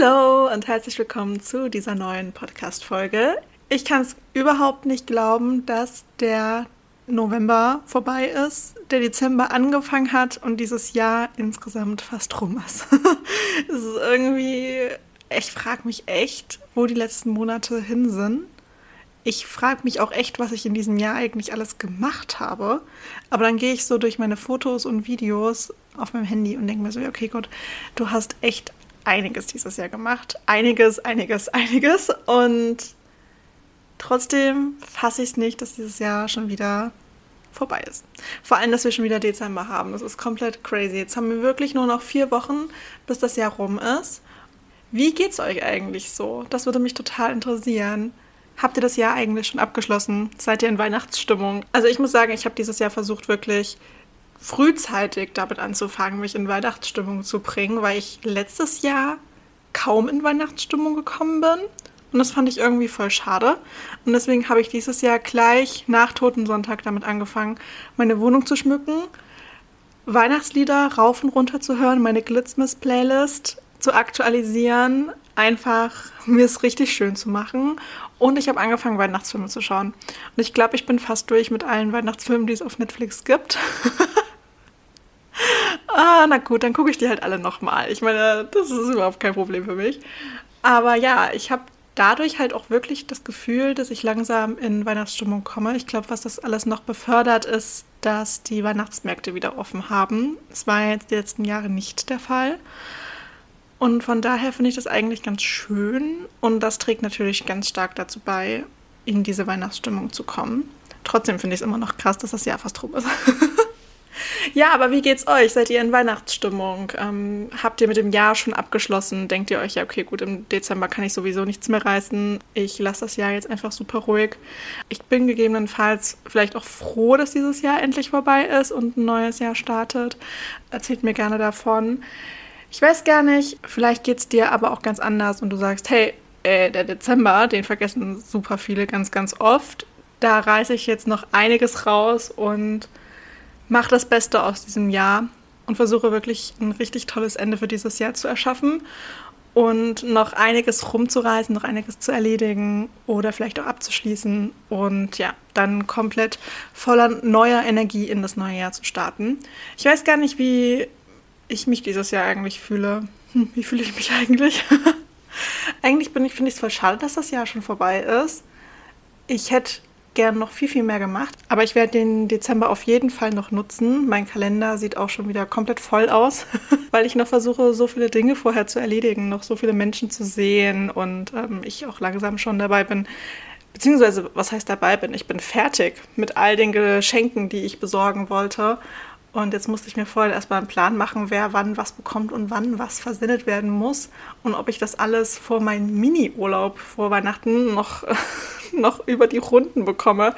Hallo und herzlich willkommen zu dieser neuen Podcast-Folge. Ich kann es überhaupt nicht glauben, dass der November vorbei ist, der Dezember angefangen hat und dieses Jahr insgesamt fast rum ist. es ist irgendwie, ich frage mich echt, wo die letzten Monate hin sind. Ich frage mich auch echt, was ich in diesem Jahr eigentlich alles gemacht habe. Aber dann gehe ich so durch meine Fotos und Videos auf meinem Handy und denke mir so, okay Gott, du hast echt einiges dieses Jahr gemacht. Einiges, einiges, einiges. Und trotzdem fasse ich es nicht, dass dieses Jahr schon wieder vorbei ist. Vor allem, dass wir schon wieder Dezember haben. Das ist komplett crazy. Jetzt haben wir wirklich nur noch vier Wochen, bis das Jahr rum ist. Wie geht's euch eigentlich so? Das würde mich total interessieren. Habt ihr das Jahr eigentlich schon abgeschlossen? Seid ihr in Weihnachtsstimmung? Also ich muss sagen, ich habe dieses Jahr versucht, wirklich frühzeitig damit anzufangen, mich in Weihnachtsstimmung zu bringen, weil ich letztes Jahr kaum in Weihnachtsstimmung gekommen bin. Und das fand ich irgendwie voll schade. Und deswegen habe ich dieses Jahr gleich nach Totensonntag damit angefangen, meine Wohnung zu schmücken, Weihnachtslieder rauf und runter zu hören, meine Glitzmas-Playlist zu aktualisieren, einfach mir es richtig schön zu machen. Und ich habe angefangen, Weihnachtsfilme zu schauen. Und ich glaube, ich bin fast durch mit allen Weihnachtsfilmen, die es auf Netflix gibt. ah, na gut, dann gucke ich die halt alle nochmal. Ich meine, das ist überhaupt kein Problem für mich. Aber ja, ich habe dadurch halt auch wirklich das Gefühl, dass ich langsam in Weihnachtsstimmung komme. Ich glaube, was das alles noch befördert, ist, dass die Weihnachtsmärkte wieder offen haben. Das war jetzt die letzten Jahre nicht der Fall. Und von daher finde ich das eigentlich ganz schön. Und das trägt natürlich ganz stark dazu bei, in diese Weihnachtsstimmung zu kommen. Trotzdem finde ich es immer noch krass, dass das Jahr fast rum ist. Ja, aber wie geht's euch? Seid ihr in Weihnachtsstimmung? Ähm, habt ihr mit dem Jahr schon abgeschlossen? Denkt ihr euch, ja, okay, gut, im Dezember kann ich sowieso nichts mehr reißen. Ich lasse das Jahr jetzt einfach super ruhig. Ich bin gegebenenfalls vielleicht auch froh, dass dieses Jahr endlich vorbei ist und ein neues Jahr startet. Erzählt mir gerne davon. Ich weiß gar nicht, vielleicht geht's dir aber auch ganz anders und du sagst, hey, äh, der Dezember, den vergessen super viele ganz, ganz oft. Da reiße ich jetzt noch einiges raus und mache das Beste aus diesem Jahr und versuche wirklich ein richtig tolles Ende für dieses Jahr zu erschaffen und noch einiges rumzureisen, noch einiges zu erledigen oder vielleicht auch abzuschließen und ja, dann komplett voller neuer Energie in das neue Jahr zu starten. Ich weiß gar nicht, wie ich mich dieses Jahr eigentlich fühle. Hm, wie fühle ich mich eigentlich? eigentlich ich, finde ich es voll schade, dass das Jahr schon vorbei ist. Ich hätte gern noch viel, viel mehr gemacht. Aber ich werde den Dezember auf jeden Fall noch nutzen. Mein Kalender sieht auch schon wieder komplett voll aus, weil ich noch versuche, so viele Dinge vorher zu erledigen, noch so viele Menschen zu sehen und ähm, ich auch langsam schon dabei bin, beziehungsweise was heißt dabei bin, ich bin fertig mit all den Geschenken, die ich besorgen wollte und jetzt musste ich mir vorher erstmal einen Plan machen, wer wann was bekommt und wann was versendet werden muss. Und ob ich das alles vor meinem Mini-Urlaub vor Weihnachten noch, noch über die Runden bekomme.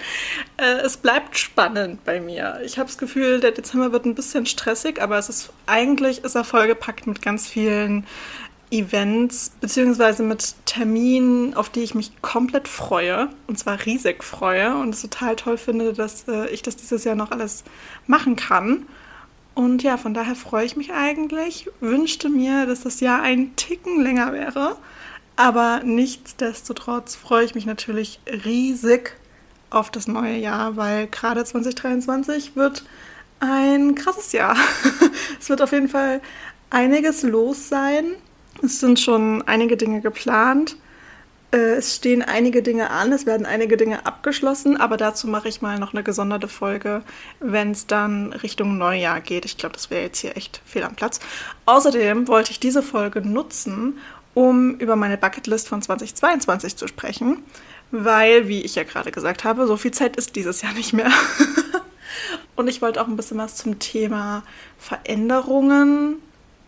Äh, es bleibt spannend bei mir. Ich habe das Gefühl, der Dezember wird ein bisschen stressig, aber es ist eigentlich ist er vollgepackt mit ganz vielen Events beziehungsweise mit Terminen, auf die ich mich komplett freue und zwar riesig freue und es total toll finde, dass äh, ich das dieses Jahr noch alles machen kann. Und ja, von daher freue ich mich eigentlich, wünschte mir, dass das Jahr ein Ticken länger wäre, aber nichtsdestotrotz freue ich mich natürlich riesig auf das neue Jahr, weil gerade 2023 wird ein krasses Jahr. es wird auf jeden Fall einiges los sein es sind schon einige Dinge geplant. Äh, es stehen einige Dinge an, es werden einige Dinge abgeschlossen, aber dazu mache ich mal noch eine gesonderte Folge, wenn es dann Richtung Neujahr geht. Ich glaube, das wäre jetzt hier echt fehl am Platz. Außerdem wollte ich diese Folge nutzen, um über meine Bucketlist von 2022 zu sprechen, weil, wie ich ja gerade gesagt habe, so viel Zeit ist dieses Jahr nicht mehr. Und ich wollte auch ein bisschen was zum Thema Veränderungen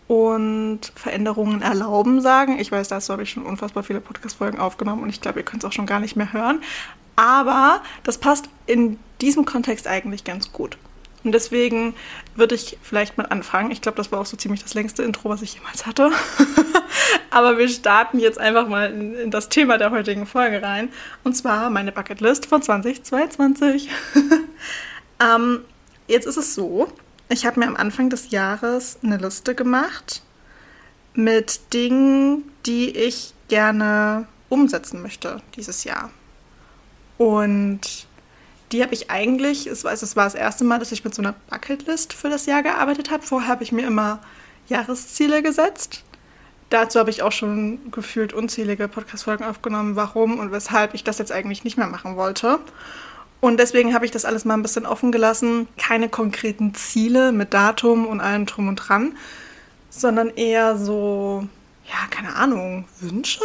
und Veränderungen erlauben sagen. Ich weiß, dazu habe ich schon unfassbar viele Podcast-Folgen aufgenommen und ich glaube, ihr könnt es auch schon gar nicht mehr hören. Aber das passt in diesem Kontext eigentlich ganz gut. Und deswegen würde ich vielleicht mal anfangen. Ich glaube, das war auch so ziemlich das längste Intro, was ich jemals hatte. Aber wir starten jetzt einfach mal in, in, das Thema der heutigen Folge rein. Und zwar meine Bucketlist von 2022. ähm, jetzt ist es so, ich habe mir am Anfang des Jahres eine Liste gemacht mit Dingen, die ich gerne umsetzen möchte dieses Jahr. Und die habe ich eigentlich, es war, es war das erste Mal, dass ich mit so einer Bucketlist für das Jahr gearbeitet habe. Vorher habe ich mir immer Jahresziele gesetzt. Dazu habe ich auch schon gefühlt unzählige Podcast-Folgen aufgenommen, warum und weshalb ich das jetzt eigentlich nicht mehr machen wollte. Und deswegen habe ich das alles mal ein bisschen offen gelassen. Keine konkreten Ziele mit Datum und allem drum und dran, sondern eher so, ja, keine Ahnung, Wünsche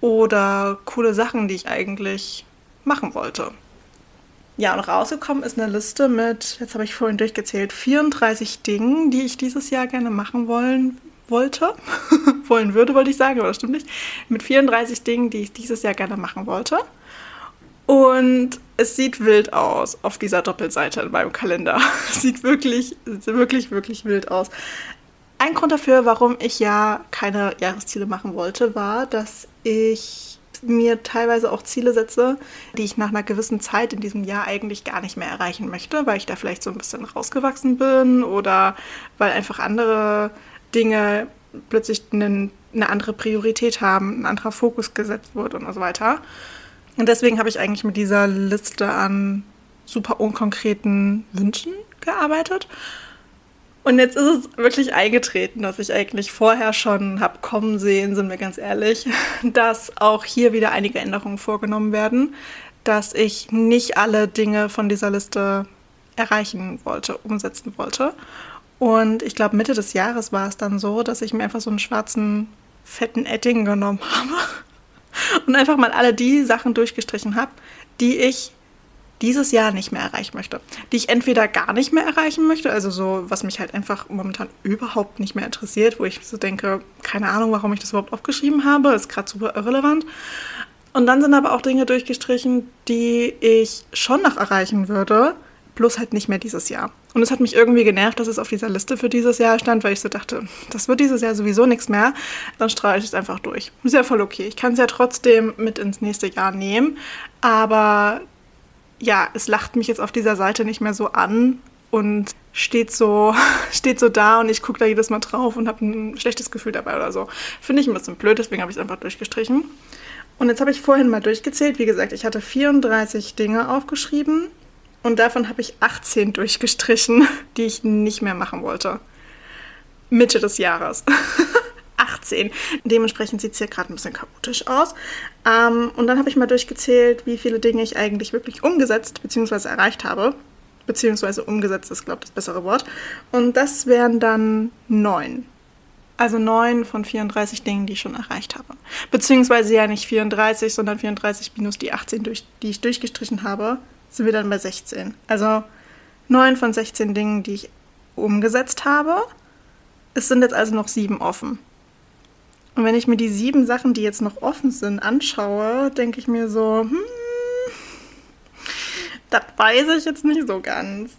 oder coole Sachen, die ich eigentlich machen wollte. Ja, und rausgekommen ist eine Liste mit, jetzt habe ich vorhin durchgezählt, 34 Dingen, die ich dieses Jahr gerne machen wollen wollte. wollen würde, wollte ich sagen, aber das stimmt nicht. Mit 34 Dingen, die ich dieses Jahr gerne machen wollte. Und es sieht wild aus auf dieser Doppelseite in meinem Kalender. Sieht wirklich, wirklich, wirklich wild aus. Ein Grund dafür, warum ich ja keine Jahresziele machen wollte, war, dass ich mir teilweise auch Ziele setze, die ich nach einer gewissen Zeit in diesem Jahr eigentlich gar nicht mehr erreichen möchte, weil ich da vielleicht so ein bisschen rausgewachsen bin oder weil einfach andere Dinge plötzlich eine, eine andere Priorität haben, ein anderer Fokus gesetzt wird und so weiter. Und deswegen habe ich eigentlich mit dieser Liste an super unkonkreten Wünschen gearbeitet. Und jetzt ist es wirklich eingetreten, dass ich eigentlich vorher schon habe kommen sehen, sind wir ganz ehrlich, dass auch hier wieder einige Änderungen vorgenommen werden, dass ich nicht alle Dinge von dieser Liste erreichen wollte, umsetzen wollte. Und ich glaube, Mitte des Jahres war es dann so, dass ich mir einfach so einen schwarzen, fetten Edding genommen habe und einfach mal alle die Sachen durchgestrichen habe, die ich dieses Jahr nicht mehr erreichen möchte. Die ich entweder gar nicht mehr erreichen möchte, also so, was mich halt einfach momentan überhaupt nicht mehr interessiert, wo ich so denke, keine Ahnung, warum ich das überhaupt aufgeschrieben habe, ist gerade super irrelevant. Und dann sind aber auch Dinge durchgestrichen, die ich schon noch erreichen würde, bloß halt nicht mehr dieses Jahr. Und es hat mich irgendwie genervt, dass es auf dieser Liste für dieses Jahr stand, weil ich so dachte, das wird dieses Jahr sowieso nichts mehr. Dann strahle ich es einfach durch. Ist ja voll okay. Ich kann es ja trotzdem mit ins nächste Jahr nehmen. Aber ja, es lacht mich jetzt auf dieser Seite nicht mehr so an und steht so, steht so da und ich gucke da jedes Mal drauf und habe ein schlechtes Gefühl dabei oder so. Finde ich ein bisschen blöd, deswegen habe ich es einfach durchgestrichen. Und jetzt habe ich vorhin mal durchgezählt. Wie gesagt, ich hatte 34 Dinge aufgeschrieben und davon habe ich 18 durchgestrichen, die ich nicht mehr machen wollte. Mitte des Jahres. 18. Dementsprechend sieht es hier gerade ein bisschen chaotisch aus. Ähm, und dann habe ich mal durchgezählt, wie viele Dinge ich eigentlich wirklich umgesetzt bzw. erreicht habe. Beziehungsweise umgesetzt ist, glaube ich, das bessere Wort. Und das wären dann neun. Also neun von 34 Dingen, die ich schon erreicht habe. Beziehungsweise ja nicht 34, sondern 34 minus die 18, durch, die ich durchgestrichen habe, sind wir dann bei 16. Also 9 von 16 Dingen, die ich umgesetzt habe. Es sind jetzt also noch sieben offen. Und wenn ich mir die sieben Sachen, die jetzt noch offen sind, anschaue, denke ich mir so, hm, das weiß ich jetzt nicht so ganz.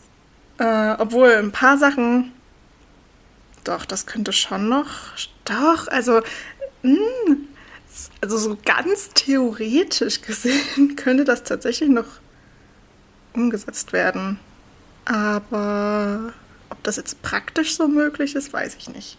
Äh, obwohl ein paar Sachen, doch, das könnte schon noch, doch, also, mh, hm, also so ganz theoretisch gesehen könnte das tatsächlich noch umgesetzt werden. Aber ob das jetzt praktisch so möglich ist, weiß ich nicht.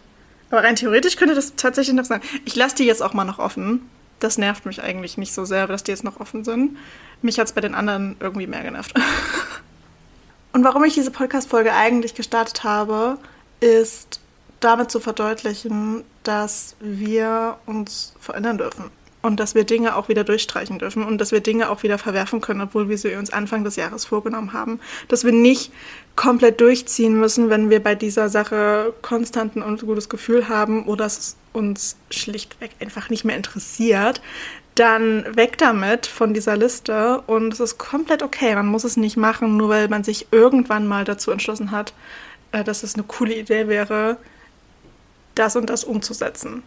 Aber rein theoretisch könnte das tatsächlich noch sein. Ich lasse die jetzt auch mal noch offen. Das nervt mich eigentlich nicht so sehr, dass die jetzt noch offen sind. Mich hat es bei den anderen irgendwie mehr genervt. Und warum ich diese Podcast-Folge eigentlich gestartet habe, ist damit zu verdeutlichen, dass wir uns verändern dürfen. Und dass wir Dinge auch wieder durchstreichen dürfen und dass wir Dinge auch wieder verwerfen können, obwohl wir sie uns Anfang des Jahres vorgenommen haben. Dass wir nicht komplett durchziehen müssen, wenn wir bei dieser Sache konstanten und gutes Gefühl haben oder es uns schlichtweg einfach nicht mehr interessiert, dann weg damit von dieser Liste und es ist komplett okay. Man muss es nicht machen, nur weil man sich irgendwann mal dazu entschlossen hat, äh, dass es eine coole Idee wäre, das und das umzusetzen.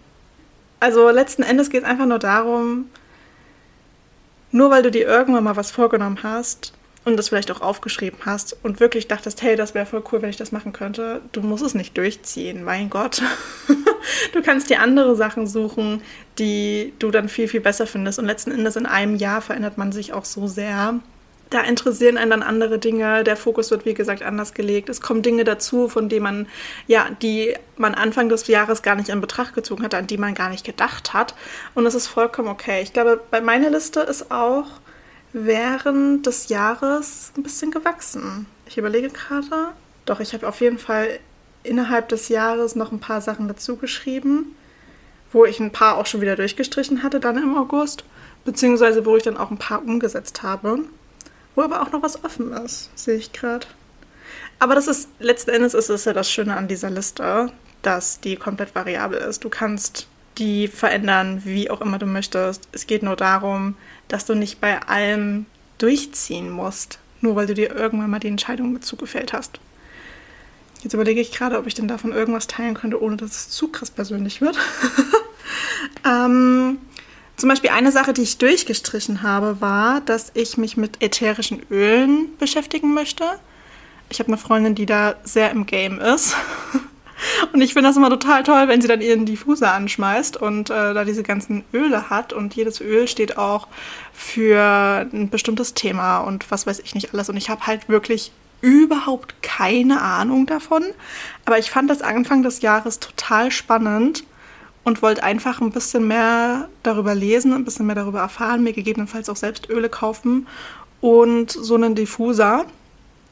Also letzten Endes geht es einfach nur darum, nur weil du dir irgendwann mal was vorgenommen hast und das vielleicht auch aufgeschrieben hast und wirklich dachtest, hey, das wäre voll cool, wenn ich das machen könnte, du musst es nicht durchziehen, mein Gott. du kannst dir andere Sachen suchen, die du dann viel, viel besser findest. Und letzten Endes in einem Jahr verändert man sich auch so sehr da interessieren einen dann andere Dinge. Der Fokus wird, wie gesagt, anders gelegt. Es kommen Dinge dazu, von denen man, ja, die man Anfang des Jahres gar nicht in Betracht gezogen hat, an die man gar nicht gedacht hat. Und es ist vollkommen okay. Ich glaube, bei meiner Liste ist auch während des Jahres ein bisschen gewachsen. Ich überlege gerade. Doch, ich habe auf jeden Fall innerhalb des Jahres noch ein paar Sachen dazu geschrieben, wo ich ein paar auch schon wieder durchgestrichen hatte, dann im August, beziehungsweise wo ich dann auch ein paar umgesetzt habe. Wo aber auch noch was offen ist, sehe ich gerade. Aber das ist, letzten Endes ist es ja das Schöne an dieser Liste, dass die komplett variabel ist. Du kannst die verändern, wie auch immer du möchtest. Es geht nur darum, dass du nicht bei allem durchziehen musst, nur weil du dir irgendwann mal die Entscheidung mit zugefällt hast. Jetzt überlege ich gerade, ob ich denn davon irgendwas teilen könnte, ohne dass es zu krass persönlich wird. ähm, zum Beispiel eine Sache, die ich durchgestrichen habe, war, dass ich mich mit ätherischen Ölen beschäftigen möchte. Ich habe eine Freundin, die da sehr im Game ist. Und ich finde das immer total toll, wenn sie dann ihren Diffuser anschmeißt und äh, da diese ganzen Öle hat. Und jedes Öl steht auch für ein bestimmtes Thema und was weiß ich nicht alles. Und ich habe halt wirklich überhaupt keine Ahnung davon. Aber ich fand das Anfang des Jahres total spannend und wollte einfach ein bisschen mehr darüber lesen, ein bisschen mehr darüber erfahren, mir gegebenenfalls auch selbst Öle kaufen und so einen Diffuser.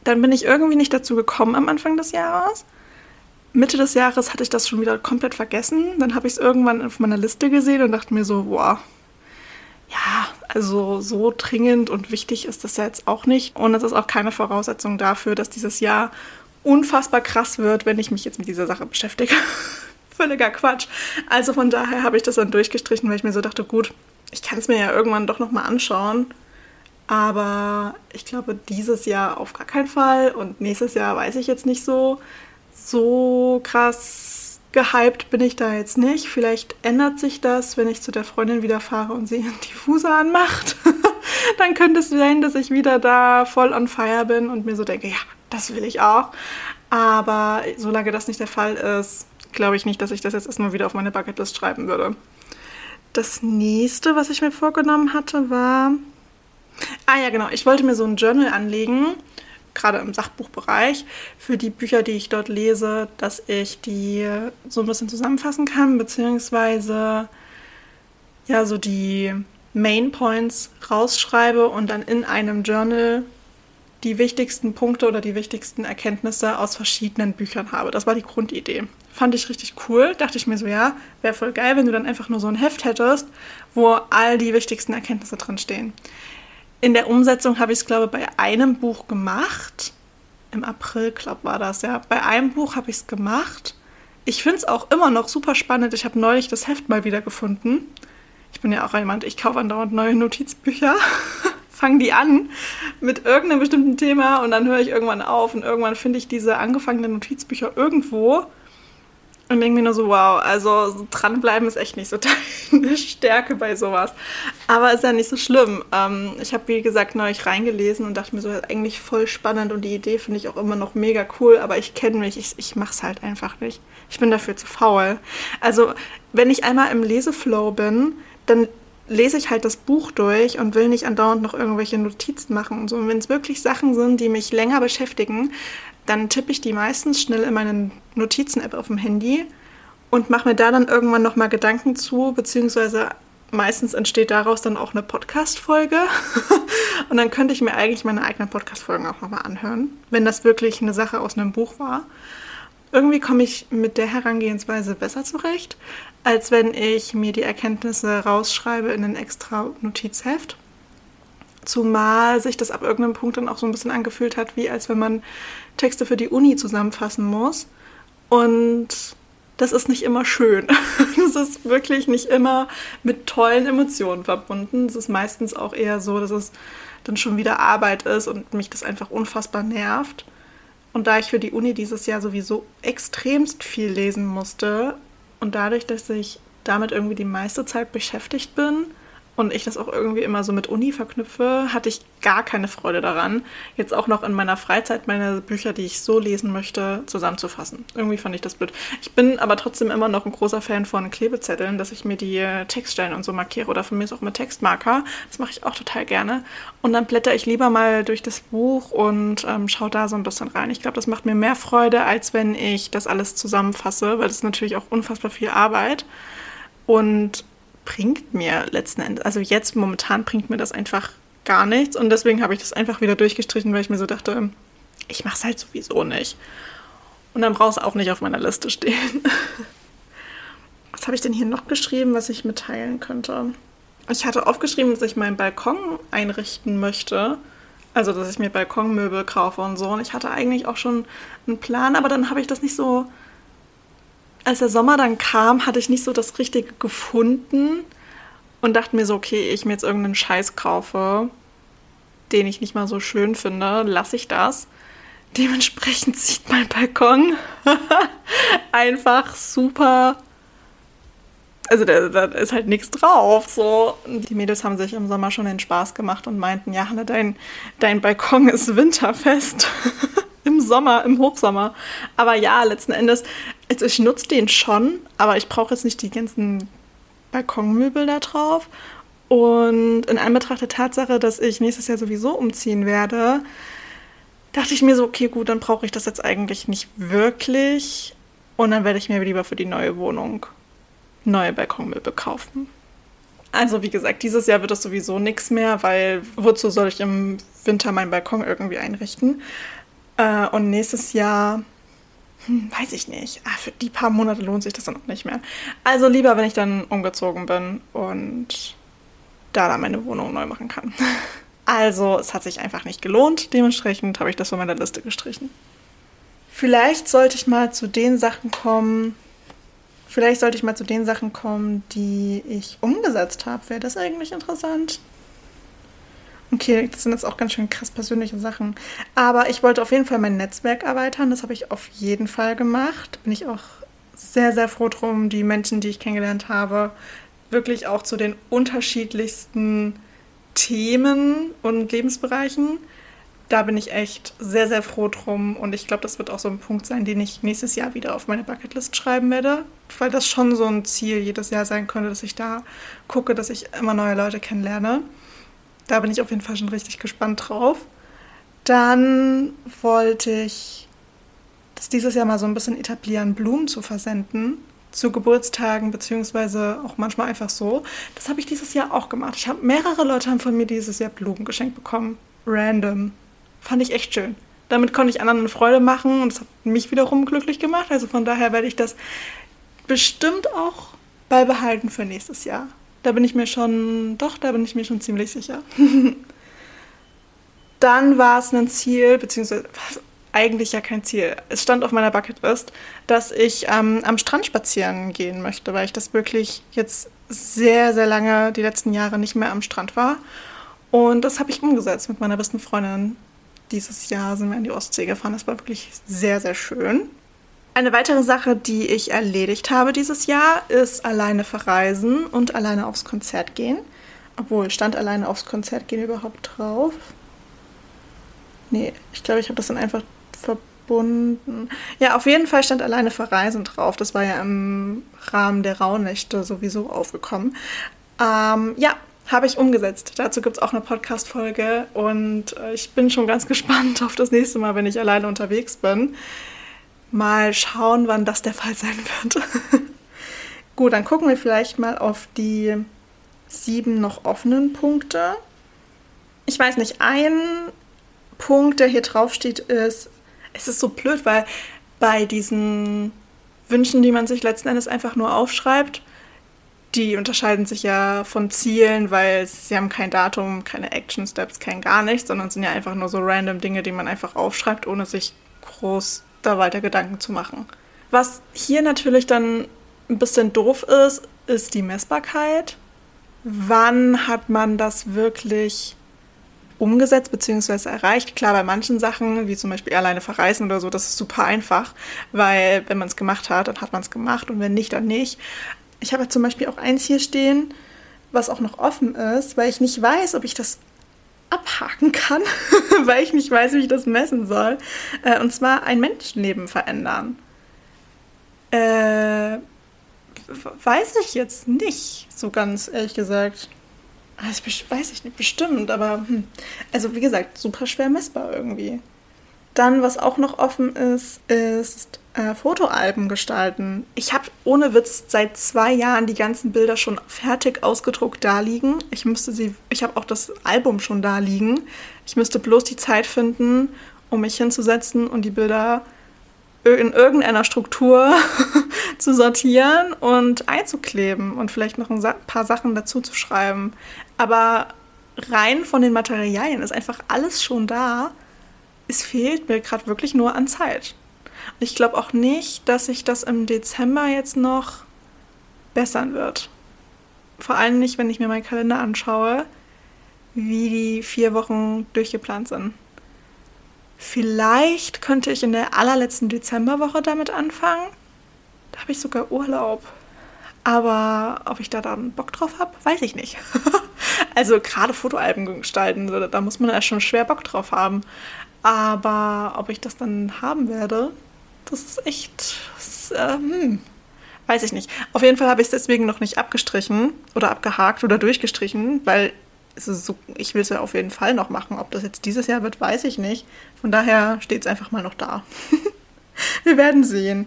Dann bin ich irgendwie nicht dazu gekommen am Anfang des Jahres. Mitte des Jahres hatte ich das schon wieder komplett vergessen. Dann habe ich es irgendwann auf meiner Liste gesehen und dachte mir so, boah, ja, also so dringend und wichtig ist das ja jetzt auch nicht. Und es ist auch keine Voraussetzung dafür, dass dieses Jahr unfassbar krass wird, wenn ich mich jetzt mit dieser Sache beschäftige. völliger Quatsch. Also von daher habe ich das dann durchgestrichen, weil ich mir so dachte, gut, ich kann es mir ja irgendwann doch nochmal anschauen. Aber ich glaube, dieses Jahr auf gar keinen Fall. Und nächstes Jahr weiß ich jetzt nicht so. So krass gehypt bin ich da jetzt nicht. Vielleicht ändert sich das, wenn ich zu der Freundin wieder fahre und sie ihren Diffuser anmacht. Dann könnte es sein, dass ich wieder da voll on fire bin und mir so denke, ja, das will ich auch. Aber solange das nicht der Fall ist, glaube ich nicht, dass ich das jetzt erstmal wieder auf meine Bucketlist schreiben würde. Das nächste, was ich mir vorgenommen hatte, war. Ah ja, genau. Ich wollte mir so ein Journal anlegen, gerade im Sachbuchbereich, für die Bücher, die ich dort lese, dass ich die so ein bisschen zusammenfassen kann, beziehungsweise ja, so die Main Points rausschreibe und dann in einem Journal die wichtigsten Punkte oder die wichtigsten Erkenntnisse aus verschiedenen Büchern habe. Das war die Grundidee. Fand ich richtig cool. Dachte ich mir so, ja, wäre voll geil, wenn du dann einfach nur so ein Heft hättest, wo all die wichtigsten Erkenntnisse drin stehen. In der Umsetzung habe ich es, glaube ich, bei einem Buch gemacht. Im April, glaube war das, ja. Bei einem Buch habe ich es gemacht. Ich finde es auch immer noch super spannend. Ich habe neulich das Heft mal wieder gefunden. Ich bin ja auch jemand, ich kaufe andauernd neue Notizbücher. fange die an mit irgendeinem bestimmten Thema und dann höre ich irgendwann auf und irgendwann finde ich diese angefangenen Notizbücher irgendwo und denke mir nur so, wow, also so dranbleiben ist echt nicht so deine Stärke bei sowas. Aber ist ja nicht so schlimm. Ähm, ich habe, wie gesagt, neulich reingelesen und dachte mir so, eigentlich voll spannend und die Idee finde ich auch immer noch mega cool, aber ich kenne mich, ich, ich mache es halt einfach nicht. Ich bin dafür zu faul. Also, wenn ich einmal im Leseflow bin, dann lese ich halt das Buch durch und will nicht andauernd noch irgendwelche Notizen machen und so. Und wenn es wirklich Sachen sind, die mich länger beschäftigen, dann tippe ich die meistens schnell in meine Notizen-App auf dem Handy und mache mir da dann irgendwann nochmal Gedanken zu, beziehungsweise meistens entsteht daraus dann auch eine Podcast-Folge. und dann könnte ich mir eigentlich meine eigenen Podcast-Folgen auch nochmal anhören, wenn das wirklich eine Sache aus einem Buch war. irgendwie komme ich mit der Herangehensweise besser zurecht, als wenn ich mir die Erkenntnisse rausschreibe in ein extra Notizheft. Zumal sich das ab irgendeinem Punkt dann auch so ein bisschen angefühlt hat, wie als wenn man Texte für die Uni zusammenfassen muss. Und das ist nicht immer schön. Das ist wirklich nicht immer mit tollen Emotionen verbunden. Es ist meistens auch eher so, dass es dann schon wieder Arbeit ist und mich das einfach unfassbar nervt. Und da ich für die Uni dieses Jahr sowieso extremst viel lesen musste und dadurch, dass ich damit irgendwie die meiste Zeit beschäftigt bin, und ich das auch irgendwie immer so mit Uni verknüpfe, hatte ich gar keine Freude daran, jetzt auch noch in meiner Freizeit meine Bücher, die ich so lesen möchte, zusammenzufassen. Irgendwie fand ich das blöd. Ich bin aber trotzdem immer noch ein großer Fan von Klebezetteln, dass ich mir die Textstellen und so markiere oder von mir ist auch mit Textmarker. Das mache ich auch total gerne. Und dann blätter ich lieber mal durch das Buch und ähm, schaue da so ein bisschen rein. Ich glaube, das macht mir mehr Freude, als wenn ich das alles zusammenfasse, weil das ist natürlich auch unfassbar viel Arbeit. Und bringt mir letzten Endes, also jetzt momentan bringt mir das einfach gar nichts und deswegen habe ich das einfach wieder durchgestrichen, weil ich mir so dachte, ich mache es halt sowieso nicht. Und dann brauchst du auch nicht auf meiner Liste stehen. Was habe ich denn hier noch geschrieben, was ich mitteilen könnte? Ich hatte aufgeschrieben, dass ich meinen Balkon einrichten möchte. Also, dass ich mir Balkonmöbel kaufe und so. Und ich hatte eigentlich auch schon einen Plan, aber dann habe ich das nicht so als der Sommer dann kam, hatte ich nicht so das Richtige gefunden und dachte mir so, okay, ich mir jetzt irgendeinen Scheiß kaufe, den ich nicht mal so schön finde, lasse ich das. Dementsprechend sieht mein Balkon einfach super. Also da, da ist halt nichts drauf. So. Die Mädels haben sich im Sommer schon den Spaß gemacht und meinten, ja, Hanne, dein, dein Balkon ist winterfest. Im Sommer, im Hochsommer. Aber ja, letzten Endes also ich nutze den schon, aber ich brauche jetzt nicht die ganzen Balkonmöbel da drauf. Und in Anbetracht der Tatsache, dass ich nächstes Jahr sowieso umziehen werde, dachte ich mir so, okay, gut, dann brauche ich das jetzt eigentlich nicht wirklich. Und dann werde ich mir lieber für die neue Wohnung neue Balkonmöbel kaufen. Also wie gesagt, dieses Jahr wird das sowieso nichts mehr, weil wozu soll ich im Winter meinen Balkon irgendwie einrichten? Äh, und nächstes Jahr hm, weiß ich nicht. Ah, für die paar Monate lohnt sich das dann auch nicht mehr. Also lieber, wenn ich dann umgezogen bin und da dann meine Wohnung neu machen kann. Also es hat sich einfach nicht gelohnt. Dementsprechend habe ich das von meiner Liste gestrichen. Vielleicht sollte ich mal zu den Sachen kommen. Vielleicht sollte ich mal zu den Sachen kommen, die ich umgesetzt habe. Wäre das eigentlich interessant? Okay, das sind jetzt auch ganz schön krass persönliche Sachen. Aber ich wollte auf jeden Fall mein Netzwerk erweitern. Das habe ich auf jeden Fall gemacht. Bin ich auch sehr, sehr froh drum, die Menschen, die ich kennengelernt habe, wirklich auch zu den unterschiedlichsten Themen und Lebensbereichen. Da bin ich echt sehr, sehr froh drum. Und ich glaube, das wird auch so ein Punkt sein, den ich nächstes Jahr wieder auf meine Bucketlist schreiben werde. Weil das schon so ein Ziel jedes Jahr sein könnte, dass ich da gucke, dass ich immer neue Leute kennenlerne. Da bin ich auf jeden Fall schon richtig gespannt drauf. Dann wollte ich das dieses Jahr mal so ein bisschen etablieren, Blumen zu versenden zu Geburtstagen, beziehungsweise auch manchmal einfach so. Das habe ich dieses Jahr auch gemacht. Ich habe mehrere Leute haben von mir dieses Jahr Blumen geschenkt bekommen. Random. Fand ich echt schön. Damit konnte ich anderen eine Freude machen und es hat mich wiederum glücklich gemacht. Also von daher werde ich das bestimmt auch beibehalten für nächstes Jahr. Da bin ich mir schon, doch, da bin ich mir schon ziemlich sicher. Dann war es ein Ziel, beziehungsweise eigentlich ja kein Ziel. Es stand auf meiner Bucketlist, dass ich ähm, am Strand spazieren gehen möchte, weil ich das wirklich jetzt sehr, sehr lange, die letzten Jahre nicht mehr am Strand war. Und das habe ich umgesetzt mit meiner besten Freundin. Dieses Jahr sind wir in die Ostsee gefahren. Das war wirklich sehr, sehr schön. Eine weitere Sache, die ich erledigt habe dieses Jahr, ist alleine verreisen und alleine aufs Konzert gehen. Obwohl, stand alleine aufs Konzert gehen überhaupt drauf? Nee, ich glaube, ich habe das dann einfach verbunden. Ja, auf jeden Fall stand alleine verreisen drauf. Das war ja im Rahmen der Rauhnächte sowieso aufgekommen. Ähm, ja, habe ich umgesetzt. Dazu gibt es auch eine Podcast-Folge und äh, ich bin schon ganz gespannt auf das nächste Mal, wenn ich alleine unterwegs bin. Mal schauen, wann das der Fall sein wird. Gut, dann gucken wir vielleicht mal auf die sieben noch offenen Punkte. Ich weiß nicht, ein Punkt, der hier drauf steht, ist, es ist so blöd, weil bei diesen Wünschen, die man sich letzten Endes einfach nur aufschreibt, die unterscheiden sich ja von Zielen, weil sie haben kein Datum, keine Action Steps, kein gar nichts, sondern sind ja einfach nur so random Dinge, die man einfach aufschreibt, ohne sich groß da weiter Gedanken zu machen. Was hier natürlich dann ein bisschen doof ist, ist die Messbarkeit. Wann hat man das wirklich umgesetzt bzw. erreicht? Klar, bei manchen Sachen, wie zum Beispiel alleine verreisen oder so, das ist super einfach, weil wenn man es gemacht hat, dann hat man es gemacht und wenn nicht, dann nicht. Ich habe zum Beispiel auch eins hier stehen, was auch noch offen ist, weil ich nicht weiß, ob ich das abhaken kann, weil ich nicht weiß, wie ich das messen soll. Äh, und zwar ein Menschenleben verändern. Äh, weiß ich jetzt nicht, so ganz ehrlich gesagt. Das weiß ich nicht bestimmt, aber hm. also wie gesagt, super schwer messbar irgendwie. Dann, was auch noch offen ist, ist äh, Fotoalben gestalten. Ich habe ohne Witz seit zwei Jahren die ganzen Bilder schon fertig ausgedruckt da liegen. Ich müsste sie, ich habe auch das Album schon da liegen. Ich müsste bloß die Zeit finden, um mich hinzusetzen und die Bilder in irgendeiner Struktur zu sortieren und einzukleben und vielleicht noch ein paar Sachen dazu zu schreiben. Aber rein von den Materialien ist einfach alles schon da. Es fehlt mir gerade wirklich nur an Zeit. Ich glaube auch nicht, dass sich das im Dezember jetzt noch bessern wird. Vor allem nicht, wenn ich mir meinen Kalender anschaue, wie die vier Wochen durchgeplant sind. Vielleicht könnte ich in der allerletzten Dezemberwoche damit anfangen. Da habe ich sogar Urlaub. Aber ob ich da dann Bock drauf habe, weiß ich nicht. also gerade Fotoalben gestalten, da muss man ja schon schwer Bock drauf haben. Aber ob ich das dann haben werde, das ist echt. Das, äh, hm, weiß ich nicht. Auf jeden Fall habe ich es deswegen noch nicht abgestrichen oder abgehakt oder durchgestrichen, weil so, ich will es ja auf jeden Fall noch machen. Ob das jetzt dieses Jahr wird, weiß ich nicht. Von daher steht es einfach mal noch da. Wir werden sehen.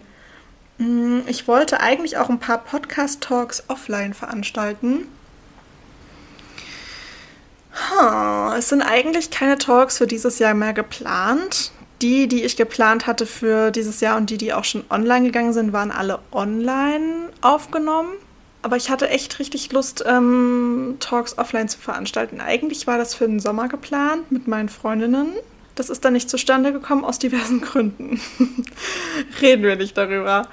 Hm, ich wollte eigentlich auch ein paar Podcast-Talks offline veranstalten. Huh, es sind eigentlich keine Talks für dieses Jahr mehr geplant. Die, die ich geplant hatte für dieses Jahr und die, die auch schon online gegangen sind, waren alle online aufgenommen. Aber ich hatte echt richtig Lust, ähm, Talks offline zu veranstalten. Eigentlich war das für den Sommer geplant mit meinen Freundinnen. Das ist dann nicht zustande gekommen aus diversen Gründen. Reden wir nicht darüber.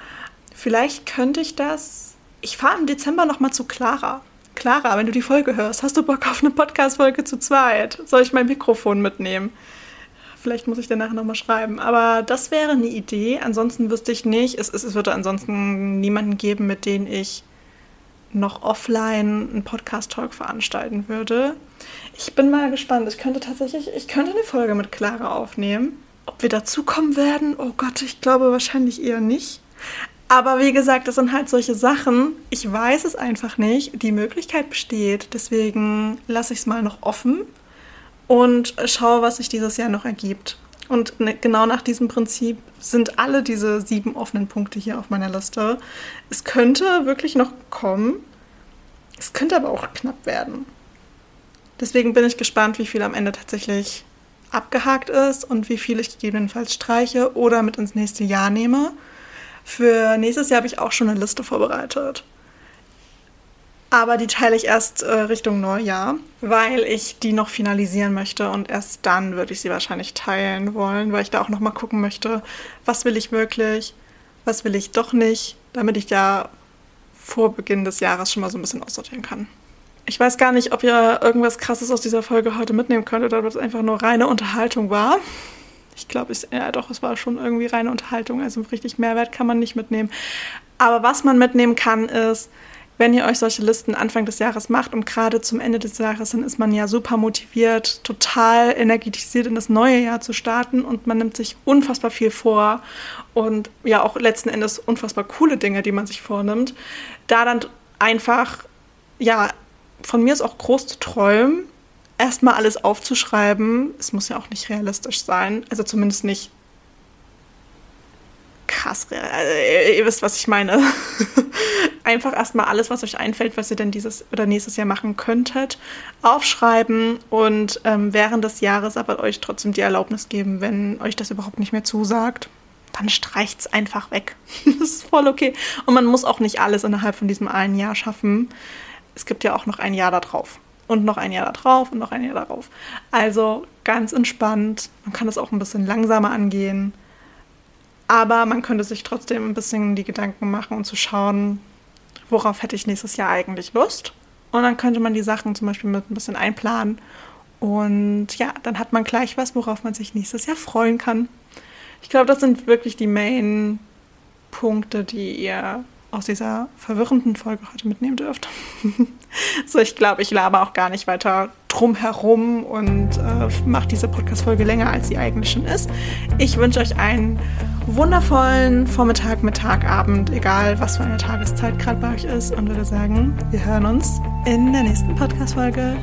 Vielleicht könnte ich das. Ich fahre im Dezember nochmal zu Clara. Clara, wenn du die Folge hörst, hast du Bock auf eine Podcast-Folge zu zweit? Soll ich mein Mikrofon mitnehmen? Vielleicht muss ich danach nochmal schreiben. Aber das wäre eine Idee. Ansonsten wüsste ich nicht. Es, es, es würde ansonsten niemanden geben, mit dem ich noch offline einen Podcast-Talk veranstalten würde. Ich bin mal gespannt. Ich könnte tatsächlich, ich könnte eine Folge mit Clara aufnehmen. Ob wir dazukommen werden? Oh Gott, ich glaube wahrscheinlich eher nicht. Aber wie gesagt, das sind halt solche Sachen. Ich weiß es einfach nicht. Die Möglichkeit besteht. Deswegen lasse ich es mal noch offen und schaue, was sich dieses Jahr noch ergibt. Und ne, genau nach diesem Prinzip sind alle diese sieben offenen Punkte hier auf meiner Liste. Es könnte wirklich noch kommen. Es könnte aber auch knapp werden. Deswegen bin ich gespannt, wie viel am Ende tatsächlich abgehakt ist und wie viel ich gegebenenfalls streiche oder mit ins nächste Jahr nehme. Für nächstes Jahr habe ich auch schon eine Liste vorbereitet. Aber die teile ich erst äh, Richtung Neujahr, weil ich die noch finalisieren möchte und erst dann würde ich sie wahrscheinlich teilen wollen, weil ich da auch noch mal gucken möchte, was will ich wirklich, was will ich doch nicht, damit ich da vor Beginn des Jahres schon mal so ein bisschen aussortieren kann. Ich weiß gar nicht, ob ihr irgendwas Krasses aus dieser Folge heute mitnehmen könnt oder ob es einfach nur reine Unterhaltung war. Ich glaube, ja doch, es war schon irgendwie reine Unterhaltung. Also richtig Mehrwert kann man nicht mitnehmen. Aber was man mitnehmen kann, ist, wenn ihr euch solche Listen Anfang des Jahres macht und gerade zum Ende des Jahres, dann ist man ja super motiviert, total energetisiert in das neue Jahr zu starten und man nimmt sich unfassbar viel vor und ja auch letzten Endes unfassbar coole Dinge, die man sich vornimmt. Da dann einfach, ja, von mir ist auch groß zu träumen, erstmal alles aufzuschreiben. Es muss ja auch nicht realistisch sein, also zumindest nicht krass. Also, ihr wisst, was ich meine. Einfach erstmal alles, was euch einfällt, was ihr denn dieses oder nächstes Jahr machen könntet, aufschreiben und ähm, während des Jahres aber euch trotzdem die Erlaubnis geben, wenn euch das überhaupt nicht mehr zusagt, dann streicht es einfach weg. das ist voll okay. Und man muss auch nicht alles innerhalb von diesem einen Jahr schaffen. Es gibt ja auch noch ein Jahr da drauf. Und noch ein Jahr da drauf und noch ein Jahr darauf. Also ganz entspannt. Man kann das auch ein bisschen langsamer angehen. Aber man könnte sich trotzdem ein bisschen die Gedanken machen und zu schauen, worauf hätte ich nächstes Jahr eigentlich Lust. Und dann könnte man die Sachen zum Beispiel mit ein bisschen einplanen. Und ja, dann hat man gleich was, worauf man sich nächstes Jahr freuen kann. Ich glaube, das sind wirklich die Main-Punkte, die ihr aus dieser verwirrenden Folge heute mitnehmen dürft. so, ich glaube, ich laber auch gar nicht weiter drum herum und äh, mache diese Podcast-Folge länger, als sie eigentlich schon ist. Ich wünsche euch einen wundervollen Vormittag, Mittag, Abend, egal was für eine Tageszeit gerade bei euch ist und würde sagen, wir hören uns in der nächsten Podcast-Folge.